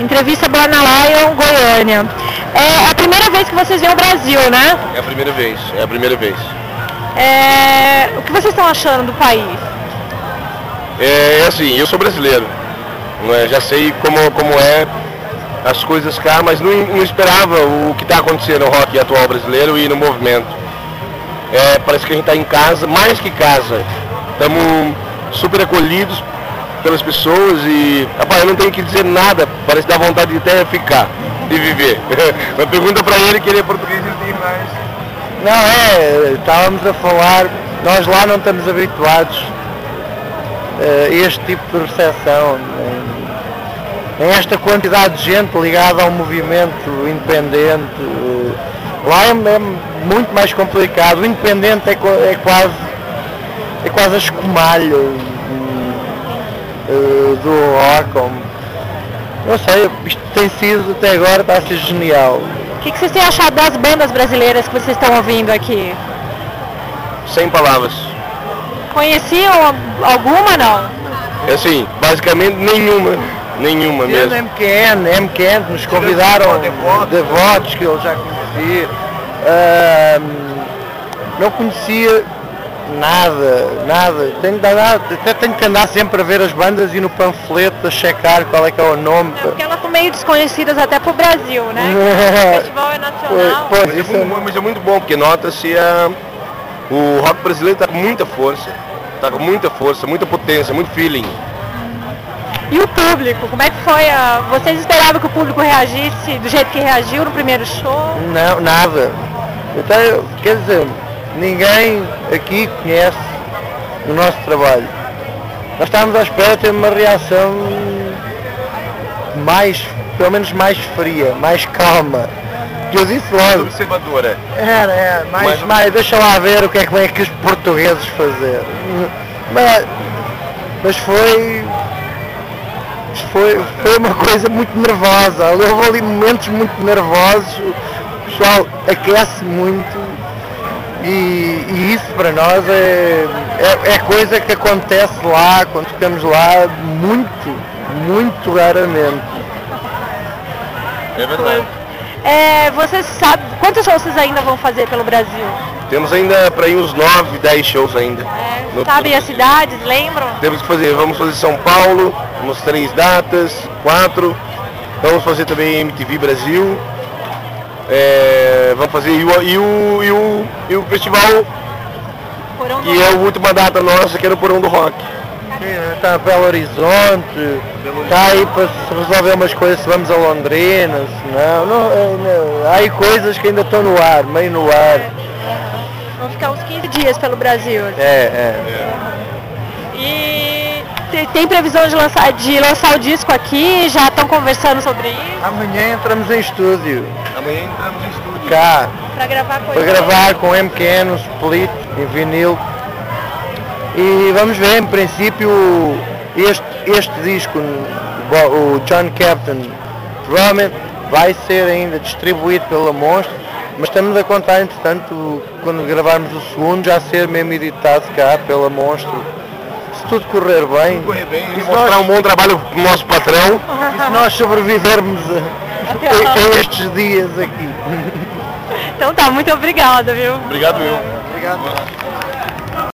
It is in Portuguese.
Entrevista Borna Lion, Goiânia. É a primeira vez que vocês vêm ao Brasil, né? É a primeira vez, é a primeira vez. É, o que vocês estão achando do país? É, é assim, eu sou brasileiro, não é? já sei como, como é as coisas cá, mas não, não esperava o que está acontecendo no rock atual brasileiro e no movimento. É, parece que a gente está em casa, mais que casa. Estamos super acolhidos pelas pessoas e rapaz, eu não tenho que dizer nada, parece dar vontade de até ficar e viver. Mas pergunta para ele que ele é português e tem mais. Não, é, estávamos a falar, nós lá não estamos habituados a este tipo de recepção. Em esta quantidade de gente ligada ao movimento independente, lá é, é muito mais complicado. O independente é, é quase é quase a escumalha uh, do rock. Não sei, isto tem sido até agora, está a ser genial. O que, que vocês têm achado das bandas brasileiras que vocês estão ouvindo aqui? Sem palavras. Conheciam alguma não? É assim, basicamente nenhuma. Nenhuma mesmo. MQN, MQN nos convidaram devotos que eu já conheci. Uh, não conhecia Nada, nada. Tenho, até tenho que andar sempre a ver as bandas e no panfleto a checar qual é que é o nome. É porque elas são meio desconhecidas até pro Brasil, né? o festival é nacional. Pô, mas, é muito, mas, é muito, bom, porque nota-se a, o rock brasileiro está com muita força. Está com muita força, muita potência, muito feeling. E o público, como é que foi? A... Vocês esperavam que o público reagisse do jeito que reagiu no primeiro show? Não, nada. Então, quer dizer, ninguém aqui conhece o nosso trabalho. Nós estávamos à espera de ter uma reação mais, pelo menos mais fria, mais calma. Que eu disse logo. Observadora. Era, é, mais, mais, mais, deixa lá ver o que é que vem aqui os portugueses fazer. Mas, mas foi, foi, foi uma coisa muito nervosa. Houve ali momentos muito nervosos. O pessoal aquece muito e, e, isso para nós é, é, é, coisa que acontece lá, quando ficamos lá, muito, muito raramente. É verdade. É, vocês sabem, quantos shows vocês ainda vão fazer pelo Brasil? Temos ainda para ir uns 9, 10 shows ainda. É, no, sabe as cidades, lembram? Temos que fazer, vamos fazer São Paulo, umas três datas, quatro. Vamos fazer também MTV Brasil, é, vamos fazer e o, e o, e o, e o festival Porão que é a última data nossa, que era o Porão do Rock. Está Belo Horizonte, está aí para se resolver umas coisas se vamos a Londrina, se não, não, é, não, há aí coisas que ainda estão no ar, meio no ar. Vão ficar uns 15 dias pelo Brasil. É, é. E tem previsão de lançar, de lançar o disco aqui? Já estão conversando sobre isso? Amanhã entramos em estúdio. Amanhã entramos em estúdio. Cá. Para gravar com Para gravar com MQN, um split, em vinil. E vamos ver, em princípio, este, este disco, o John Captain, provavelmente vai ser ainda distribuído pela Monstro, mas estamos a contar, entretanto, quando gravarmos o segundo, já ser mesmo editado cá pela Monstro. Se tudo correr bem, correr bem e mostrar nós, um bom trabalho para o nosso patrão. E se nós sobrevivermos a, a estes dias aqui. Então tá, muito obrigada, viu? Obrigado, eu. Obrigado.